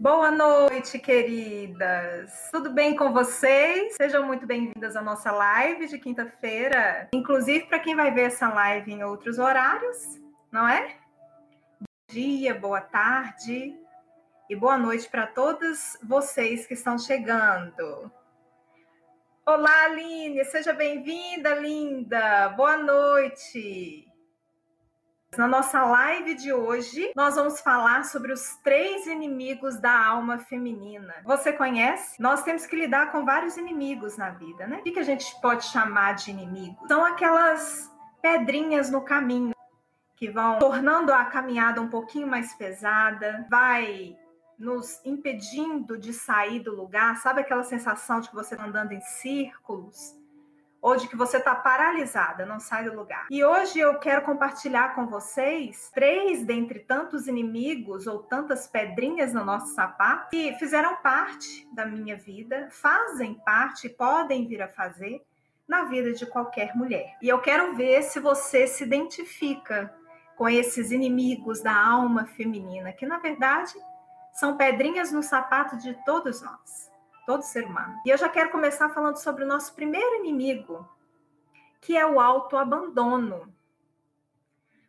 Boa noite, queridas. Tudo bem com vocês? Sejam muito bem-vindas à nossa live de quinta-feira. Inclusive para quem vai ver essa live em outros horários, não é? Bom dia, boa tarde e boa noite para todos vocês que estão chegando. Olá, Aline, seja bem-vinda, linda. Boa noite. Na nossa live de hoje, nós vamos falar sobre os três inimigos da alma feminina. Você conhece? Nós temos que lidar com vários inimigos na vida, né? O que a gente pode chamar de inimigos? São aquelas pedrinhas no caminho que vão tornando a caminhada um pouquinho mais pesada, vai nos impedindo de sair do lugar. Sabe aquela sensação de que você está andando em círculos? Ou de que você está paralisada, não sai do lugar. E hoje eu quero compartilhar com vocês três dentre tantos inimigos ou tantas pedrinhas no nosso sapato que fizeram parte da minha vida, fazem parte podem vir a fazer na vida de qualquer mulher. E eu quero ver se você se identifica com esses inimigos da alma feminina, que na verdade são pedrinhas no sapato de todos nós todo ser humano. E eu já quero começar falando sobre o nosso primeiro inimigo, que é o autoabandono.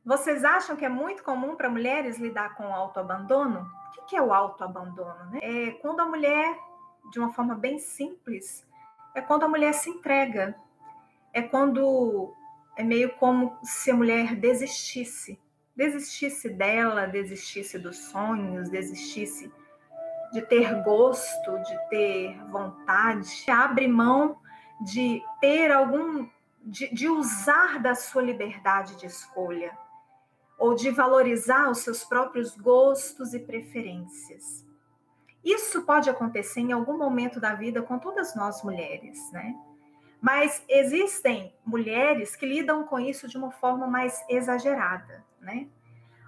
Vocês acham que é muito comum para mulheres lidar com o autoabandono? O que é o autoabandono? Né? É quando a mulher, de uma forma bem simples, é quando a mulher se entrega. É quando é meio como se a mulher desistisse. Desistisse dela, desistisse dos sonhos, desistisse de ter gosto, de ter vontade, abre mão de ter algum, de, de usar da sua liberdade de escolha, ou de valorizar os seus próprios gostos e preferências. Isso pode acontecer em algum momento da vida com todas nós mulheres, né? Mas existem mulheres que lidam com isso de uma forma mais exagerada, né?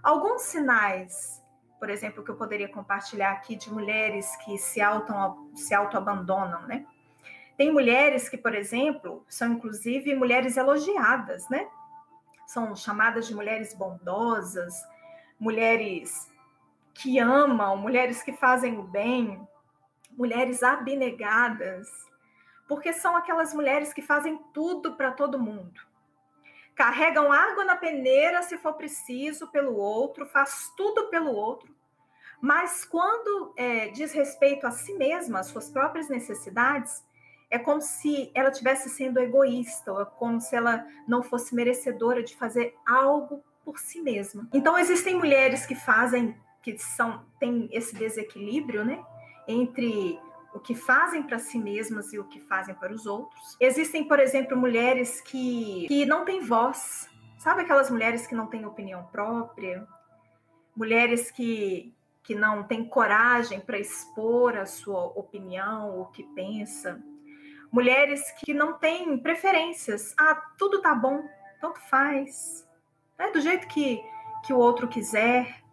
Alguns sinais por exemplo, que eu poderia compartilhar aqui de mulheres que se, auto, se auto-abandonam, né? Tem mulheres que, por exemplo, são inclusive mulheres elogiadas, né? São chamadas de mulheres bondosas, mulheres que amam, mulheres que fazem o bem, mulheres abnegadas, porque são aquelas mulheres que fazem tudo para todo mundo carregam água na peneira se for preciso pelo outro, faz tudo pelo outro. Mas quando é, diz respeito a si mesma, às suas próprias necessidades, é como se ela estivesse sendo egoísta, ou é como se ela não fosse merecedora de fazer algo por si mesma. Então existem mulheres que fazem, que são têm esse desequilíbrio, né, entre o que fazem para si mesmas e o que fazem para os outros. Existem, por exemplo, mulheres que, que não têm voz. Sabe aquelas mulheres que não têm opinião própria? Mulheres que, que não têm coragem para expor a sua opinião, o que pensa. Mulheres que não têm preferências. Ah, tudo tá bom, tanto faz. É do jeito que, que o outro quiser.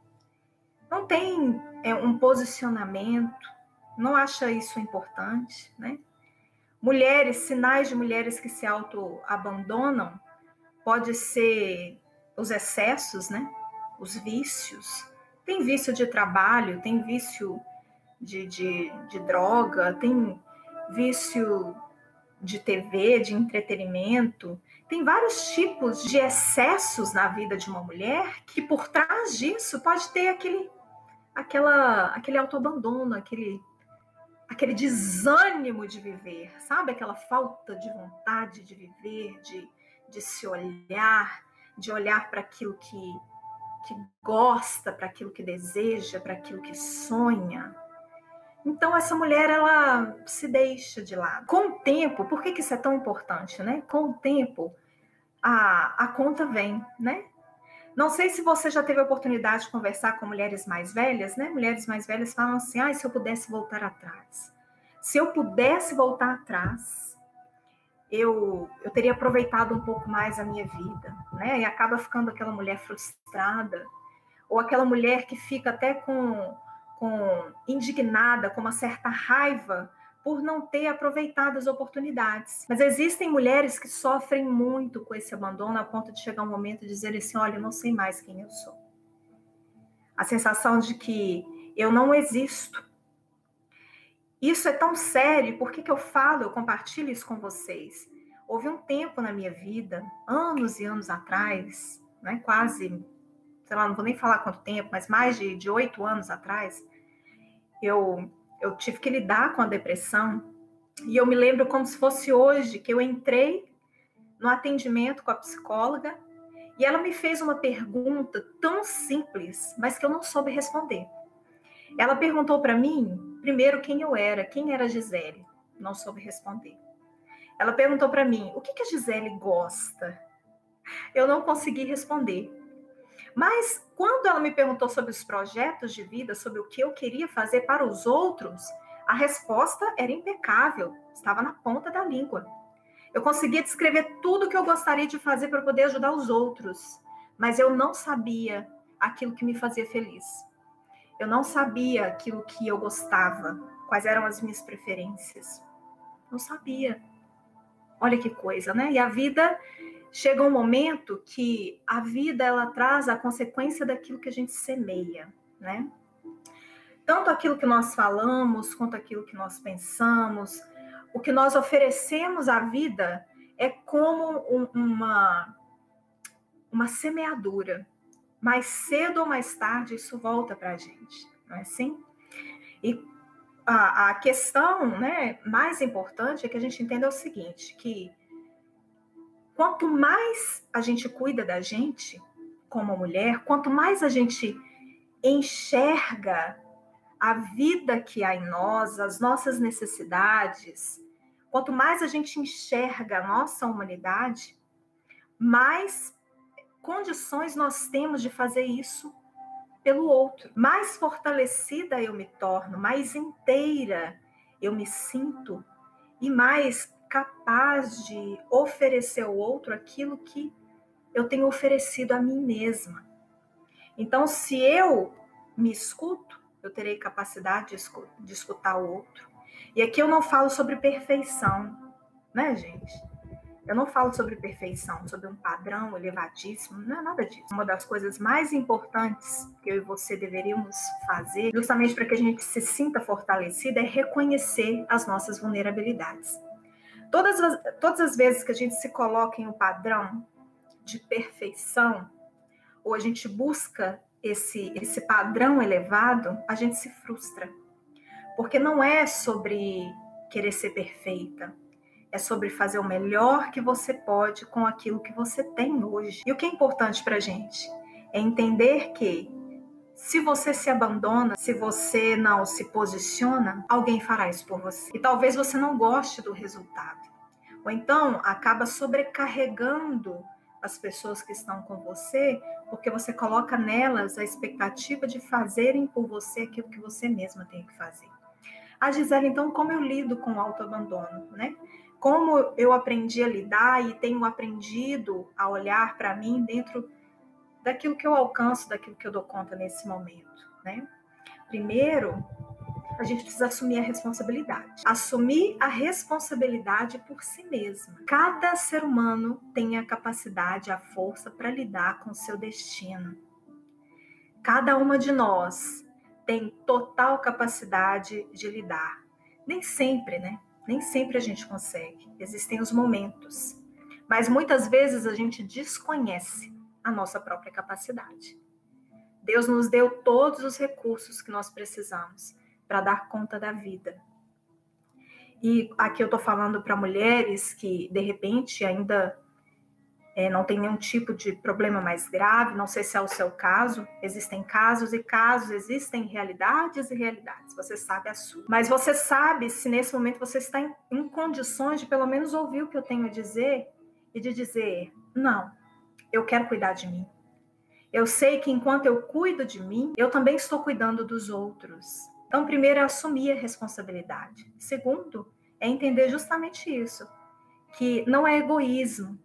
Não tem é, um posicionamento não acha isso importante, né? Mulheres, sinais de mulheres que se auto-abandonam pode ser os excessos, né? Os vícios. Tem vício de trabalho, tem vício de, de, de droga, tem vício de TV, de entretenimento. Tem vários tipos de excessos na vida de uma mulher que por trás disso pode ter aquele, aquela, aquele autoabandono, aquele aquele desânimo de viver, sabe? Aquela falta de vontade de viver, de, de se olhar, de olhar para aquilo que, que gosta, para aquilo que deseja, para aquilo que sonha. Então, essa mulher, ela se deixa de lado. Com o tempo, por que, que isso é tão importante, né? Com o tempo, a, a conta vem, né? Não sei se você já teve a oportunidade de conversar com mulheres mais velhas, né? Mulheres mais velhas falam assim: ah, se eu pudesse voltar atrás. Se eu pudesse voltar atrás, eu, eu teria aproveitado um pouco mais a minha vida, né? E acaba ficando aquela mulher frustrada, ou aquela mulher que fica até com, com indignada, com uma certa raiva por não ter aproveitado as oportunidades. Mas existem mulheres que sofrem muito com esse abandono a ponto de chegar um momento de dizer assim: olha, eu não sei mais quem eu sou. A sensação de que eu não existo, Isso é tão sério, por que, que eu falo, eu compartilho isso com vocês? Houve um tempo na minha vida, anos e anos atrás, né, quase, sei lá, não vou nem falar quanto tempo, mas mais de oito anos atrás, eu, eu tive que lidar com a depressão. E eu me lembro como se fosse hoje que eu entrei no atendimento com a psicóloga e ela me fez uma pergunta tão simples, mas que eu não soube responder. Ela perguntou para mim, primeiro, quem eu era, quem era Gisele. Não soube responder. Ela perguntou para mim, o que, que a Gisele gosta? Eu não consegui responder. Mas quando ela me perguntou sobre os projetos de vida, sobre o que eu queria fazer para os outros, a resposta era impecável, estava na ponta da língua. Eu conseguia descrever tudo o que eu gostaria de fazer para poder ajudar os outros, mas eu não sabia aquilo que me fazia feliz. Eu não sabia aquilo que eu gostava, quais eram as minhas preferências. Não sabia. Olha que coisa, né? E a vida chega um momento que a vida ela traz a consequência daquilo que a gente semeia, né? Tanto aquilo que nós falamos, quanto aquilo que nós pensamos, o que nós oferecemos à vida é como um, uma, uma semeadura. Mais cedo ou mais tarde, isso volta para a gente, não é assim? E a, a questão né, mais importante é que a gente entenda o seguinte, que quanto mais a gente cuida da gente como mulher, quanto mais a gente enxerga a vida que há em nós, as nossas necessidades, quanto mais a gente enxerga a nossa humanidade, mais condições nós temos de fazer isso pelo outro. Mais fortalecida eu me torno, mais inteira eu me sinto e mais capaz de oferecer ao outro aquilo que eu tenho oferecido a mim mesma. Então, se eu me escuto, eu terei capacidade de escutar o outro. E aqui eu não falo sobre perfeição, né, gente? Eu não falo sobre perfeição, sobre um padrão elevadíssimo, não é nada disso. Uma das coisas mais importantes que eu e você deveríamos fazer, justamente para que a gente se sinta fortalecida, é reconhecer as nossas vulnerabilidades. Todas as, todas as vezes que a gente se coloca em um padrão de perfeição, ou a gente busca esse, esse padrão elevado, a gente se frustra. Porque não é sobre querer ser perfeita, é sobre fazer o melhor que você pode com aquilo que você tem hoje. E o que é importante para gente é entender que se você se abandona, se você não se posiciona, alguém fará isso por você. E talvez você não goste do resultado. Ou então acaba sobrecarregando as pessoas que estão com você, porque você coloca nelas a expectativa de fazerem por você aquilo que você mesma tem que fazer. A Gisele, então, como eu lido com o autoabandono, né? Como eu aprendi a lidar e tenho aprendido a olhar para mim dentro daquilo que eu alcanço, daquilo que eu dou conta nesse momento, né? Primeiro, a gente precisa assumir a responsabilidade. Assumir a responsabilidade por si mesma. Cada ser humano tem a capacidade, a força para lidar com seu destino. Cada uma de nós tem total capacidade de lidar. Nem sempre, né? Nem sempre a gente consegue. Existem os momentos. Mas muitas vezes a gente desconhece a nossa própria capacidade. Deus nos deu todos os recursos que nós precisamos para dar conta da vida. E aqui eu estou falando para mulheres que, de repente, ainda é, não tem nenhum tipo de problema mais grave, não sei se é o seu caso, existem casos e casos, existem realidades e realidades, você sabe a sua. Mas você sabe se nesse momento você está em, em condições de pelo menos ouvir o que eu tenho a dizer e de dizer: não, eu quero cuidar de mim. Eu sei que enquanto eu cuido de mim, eu também estou cuidando dos outros. Então, primeiro é assumir a responsabilidade. Segundo, é entender justamente isso, que não é egoísmo.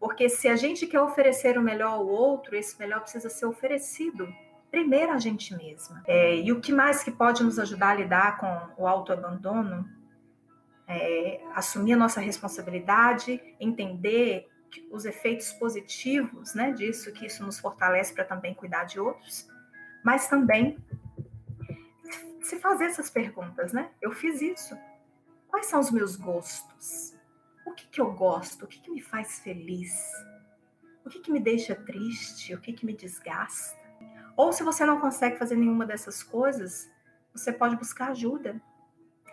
Porque se a gente quer oferecer o melhor ao outro, esse melhor precisa ser oferecido primeiro a gente mesma. É, e o que mais que pode nos ajudar a lidar com o autoabandono? É, assumir a nossa responsabilidade, entender os efeitos positivos né, disso, que isso nos fortalece para também cuidar de outros, mas também se fazer essas perguntas, né? Eu fiz isso. Quais são os meus gostos? O que, que eu gosto? O que, que me faz feliz? O que, que me deixa triste? O que, que me desgasta? Ou se você não consegue fazer nenhuma dessas coisas, você pode buscar ajuda.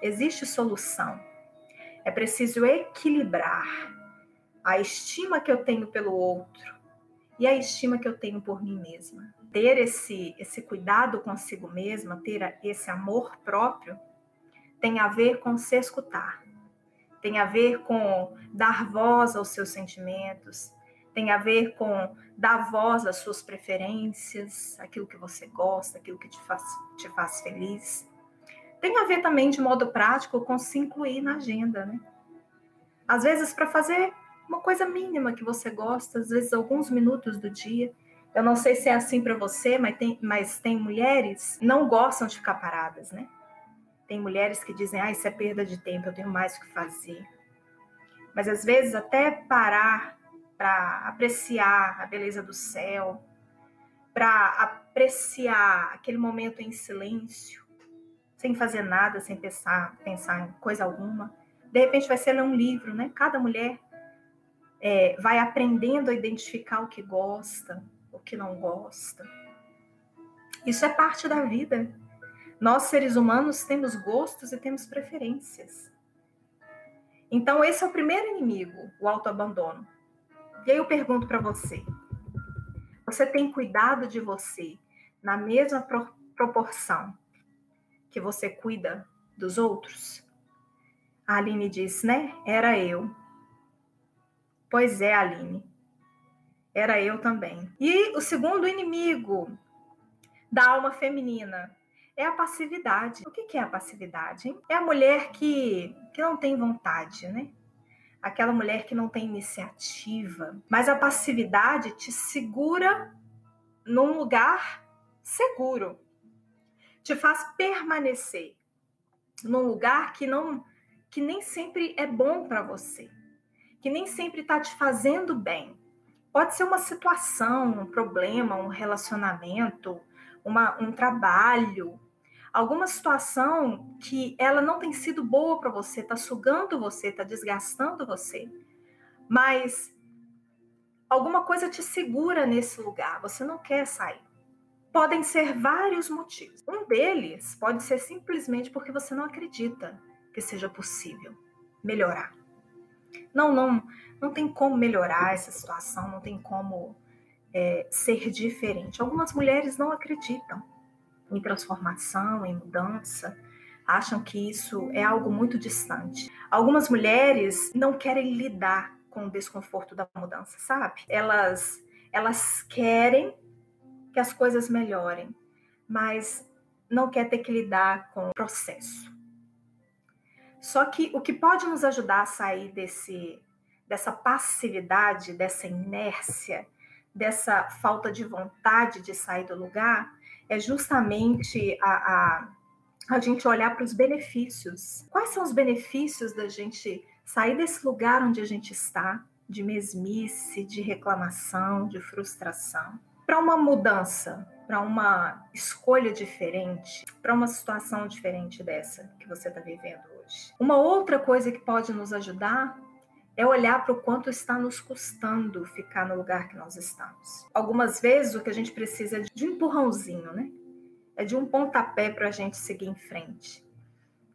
Existe solução. É preciso equilibrar a estima que eu tenho pelo outro e a estima que eu tenho por mim mesma. Ter esse, esse cuidado consigo mesma, ter esse amor próprio, tem a ver com se escutar, tem a ver com dar voz aos seus sentimentos, tem a ver com dar voz às suas preferências, aquilo que você gosta, aquilo que te faz, te faz feliz. Tem a ver também, de modo prático, com se incluir na agenda, né? Às vezes, para fazer uma coisa mínima que você gosta, às vezes alguns minutos do dia. Eu não sei se é assim para você, mas tem, mas tem mulheres que não gostam de ficar paradas, né? Tem mulheres que dizem, ah, isso é perda de tempo, eu tenho mais o que fazer. Mas às vezes até parar para apreciar a beleza do céu, para apreciar aquele momento em silêncio, sem fazer nada, sem pensar, pensar em coisa alguma. De repente vai ser ler um livro, né? Cada mulher é, vai aprendendo a identificar o que gosta, o que não gosta. Isso é parte da vida. Nós, seres humanos, temos gostos e temos preferências. Então, esse é o primeiro inimigo, o autoabandono. E aí eu pergunto para você: você tem cuidado de você na mesma pro proporção que você cuida dos outros? A Aline diz, né? Era eu. Pois é, Aline. Era eu também. E o segundo inimigo da alma feminina é a passividade. O que é a passividade? Hein? É a mulher que, que não tem vontade, né? Aquela mulher que não tem iniciativa. Mas a passividade te segura num lugar seguro. Te faz permanecer num lugar que não que nem sempre é bom para você que nem sempre está te fazendo bem. Pode ser uma situação, um problema, um relacionamento, uma, um trabalho, alguma situação que ela não tem sido boa para você, está sugando você, está desgastando você, mas alguma coisa te segura nesse lugar, você não quer sair. Podem ser vários motivos. Um deles pode ser simplesmente porque você não acredita que seja possível melhorar. Não, não, não tem como melhorar essa situação, não tem como é, ser diferente. Algumas mulheres não acreditam em transformação, em mudança, acham que isso é algo muito distante. Algumas mulheres não querem lidar com o desconforto da mudança, sabe? Elas, elas querem que as coisas melhorem, mas não quer ter que lidar com o processo. Só que o que pode nos ajudar a sair desse, dessa passividade, dessa inércia, dessa falta de vontade de sair do lugar, é justamente a, a, a gente olhar para os benefícios. Quais são os benefícios da gente sair desse lugar onde a gente está, de mesmice, de reclamação, de frustração, para uma mudança, para uma escolha diferente, para uma situação diferente dessa que você está vivendo. Uma outra coisa que pode nos ajudar é olhar para o quanto está nos custando ficar no lugar que nós estamos. Algumas vezes o que a gente precisa é de um empurrãozinho, né? É de um pontapé para a gente seguir em frente.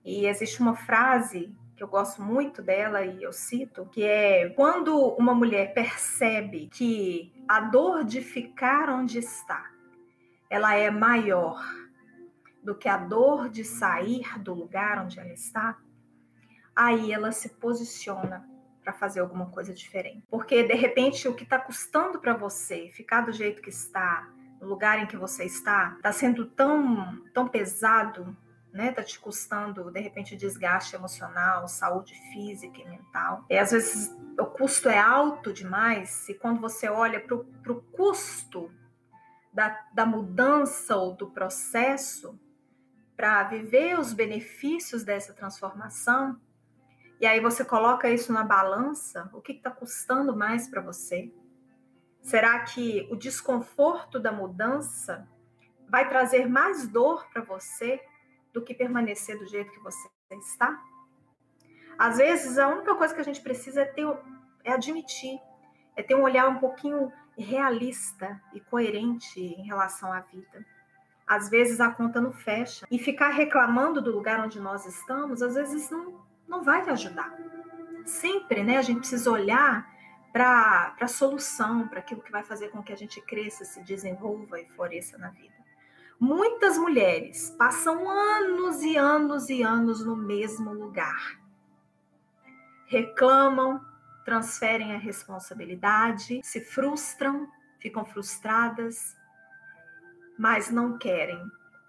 E existe uma frase que eu gosto muito dela e eu cito, que é quando uma mulher percebe que a dor de ficar onde está, ela é maior do que a dor de sair do lugar onde ela está, aí ela se posiciona para fazer alguma coisa diferente. Porque de repente o que está custando para você ficar do jeito que está, no lugar em que você está, está sendo tão, tão pesado, né? Tá te custando de repente desgaste emocional, saúde física e mental. E às vezes o custo é alto demais e quando você olha para o custo da, da mudança ou do processo, para viver os benefícios dessa transformação, e aí você coloca isso na balança, o que está custando mais para você? Será que o desconforto da mudança vai trazer mais dor para você do que permanecer do jeito que você está? Às vezes, a única coisa que a gente precisa é, ter, é admitir, é ter um olhar um pouquinho realista e coerente em relação à vida. Às vezes a conta não fecha. E ficar reclamando do lugar onde nós estamos, às vezes não, não vai te ajudar. Sempre, né? A gente precisa olhar para a solução, para aquilo que vai fazer com que a gente cresça, se desenvolva e floresça na vida. Muitas mulheres passam anos e anos e anos no mesmo lugar. Reclamam, transferem a responsabilidade, se frustram, ficam frustradas, mas não querem.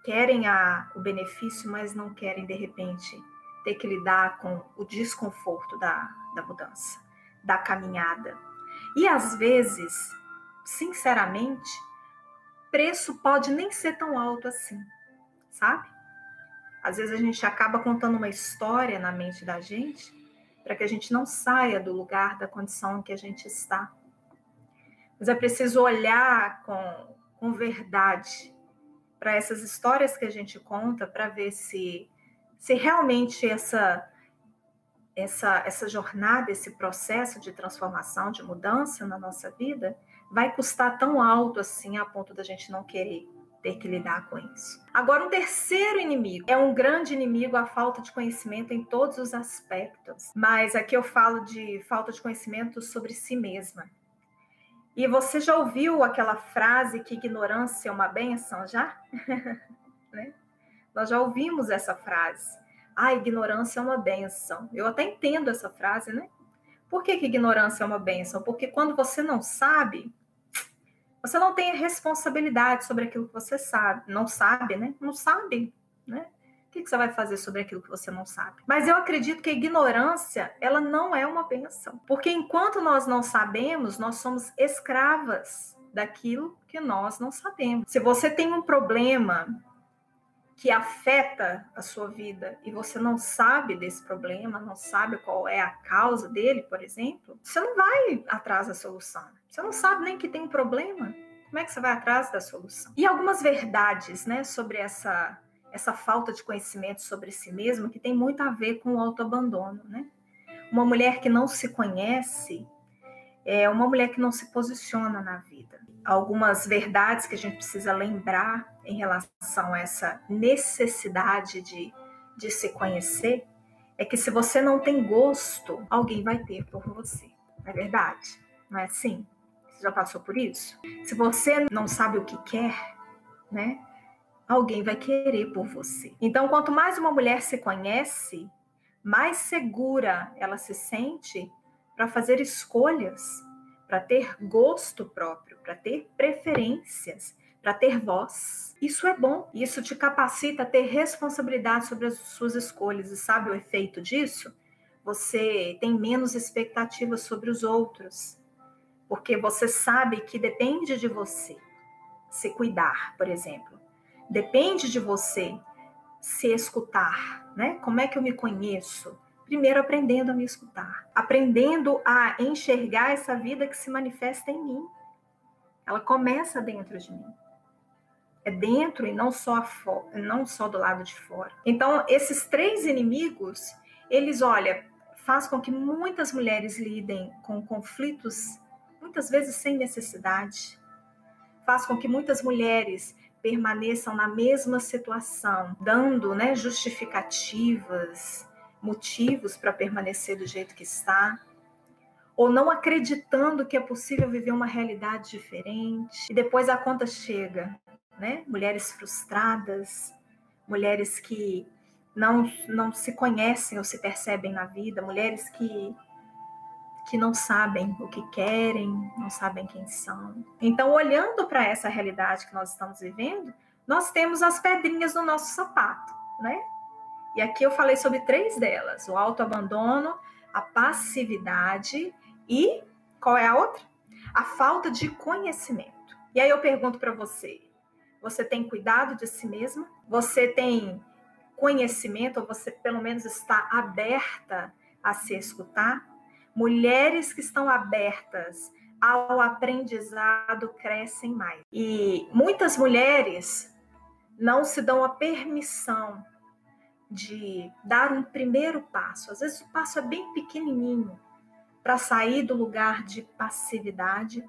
Querem a, o benefício, mas não querem, de repente, ter que lidar com o desconforto da, da mudança da caminhada. E às vezes, sinceramente, preço pode nem ser tão alto assim, sabe? Às vezes a gente acaba contando uma história na mente da gente para que a gente não saia do lugar, da condição em que a gente está. Mas é preciso olhar com, com verdade para essas histórias que a gente conta para ver se, se realmente essa essa, essa jornada, esse processo de transformação, de mudança na nossa vida, vai custar tão alto assim a ponto da gente não querer ter que lidar com isso. Agora, um terceiro inimigo é um grande inimigo a falta de conhecimento em todos os aspectos. Mas aqui eu falo de falta de conhecimento sobre si mesma. E você já ouviu aquela frase que ignorância é uma benção já? né? Nós já ouvimos essa frase a ignorância é uma benção. Eu até entendo essa frase, né? Por que, que ignorância é uma benção? Porque quando você não sabe, você não tem responsabilidade sobre aquilo que você sabe. Não sabe, né? Não sabe, né? O que, você vai fazer sobre aquilo que você não sabe? Mas eu acredito que a ignorância, ela não é uma benção. Porque enquanto nós não sabemos, nós somos escravas daquilo que nós não sabemos. Se você tem um problema que afeta a sua vida e você não sabe desse problema, não sabe qual é a causa dele, por exemplo, você não vai atrás da solução. Você não sabe nem que tem um problema. Como é que você vai atrás da solução? E algumas verdades, né, sobre essa essa falta de conhecimento sobre si mesma que tem muito a ver com o autoabandono, né? Uma mulher que não se conhece é uma mulher que não se posiciona na vida algumas verdades que a gente precisa lembrar em relação a essa necessidade de, de se conhecer é que se você não tem gosto, alguém vai ter por você. É verdade? Não é assim? Você já passou por isso? Se você não sabe o que quer, né? Alguém vai querer por você. Então, quanto mais uma mulher se conhece, mais segura ela se sente para fazer escolhas para ter gosto próprio, para ter preferências, para ter voz. Isso é bom, isso te capacita a ter responsabilidade sobre as suas escolhas. E sabe o efeito disso? Você tem menos expectativas sobre os outros, porque você sabe que depende de você se cuidar, por exemplo. Depende de você se escutar, né? Como é que eu me conheço? Primeiro, aprendendo a me escutar, aprendendo a enxergar essa vida que se manifesta em mim. Ela começa dentro de mim. É dentro e não só, não só do lado de fora. Então, esses três inimigos, eles, olha, faz com que muitas mulheres lidem com conflitos, muitas vezes sem necessidade. Faz com que muitas mulheres permaneçam na mesma situação, dando né, justificativas, motivos para permanecer do jeito que está, ou não acreditando que é possível viver uma realidade diferente. E depois a conta chega, né? Mulheres frustradas, mulheres que não, não se conhecem ou se percebem na vida, mulheres que que não sabem o que querem, não sabem quem são. Então, olhando para essa realidade que nós estamos vivendo, nós temos as pedrinhas no nosso sapato, né? E aqui eu falei sobre três delas: o autoabandono, a passividade e qual é a outra? A falta de conhecimento. E aí eu pergunto para você: você tem cuidado de si mesma? Você tem conhecimento, ou você pelo menos está aberta a se escutar? Mulheres que estão abertas ao aprendizado crescem mais. E muitas mulheres não se dão a permissão de dar um primeiro passo. Às vezes o passo é bem pequenininho para sair do lugar de passividade,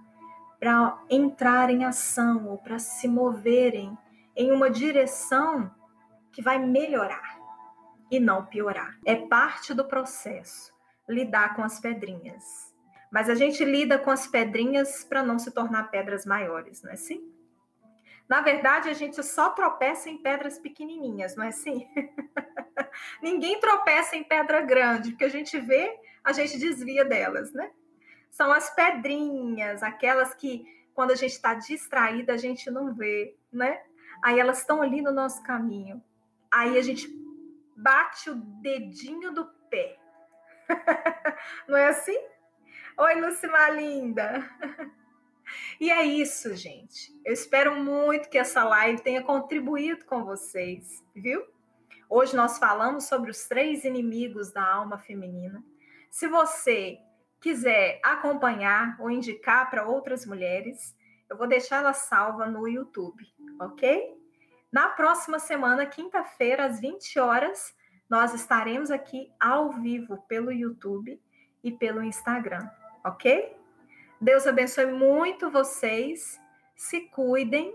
para entrar em ação ou para se moverem em uma direção que vai melhorar e não piorar. É parte do processo lidar com as pedrinhas. Mas a gente lida com as pedrinhas para não se tornar pedras maiores, não é assim? Na verdade, a gente só tropeça em pedras pequenininhas, não é assim? Ninguém tropeça em pedra grande, porque a gente vê, a gente desvia delas, né? São as pedrinhas, aquelas que quando a gente está distraída, a gente não vê, né? Aí elas estão ali no nosso caminho. Aí a gente bate o dedinho do pé. não é assim? Oi, Lucimar linda. E é isso, gente. Eu espero muito que essa live tenha contribuído com vocês, viu? Hoje nós falamos sobre os três inimigos da alma feminina. Se você quiser acompanhar ou indicar para outras mulheres, eu vou deixar ela salva no YouTube, ok? Na próxima semana, quinta-feira, às 20 horas, nós estaremos aqui ao vivo pelo YouTube e pelo Instagram, ok? Deus abençoe muito vocês. Se cuidem.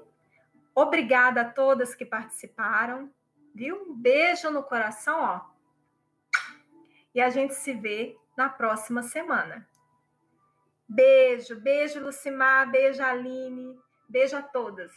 Obrigada a todas que participaram. Viu? Um beijo no coração, ó. E a gente se vê na próxima semana. Beijo, beijo, Lucimar, beijo, Aline, beijo a todas.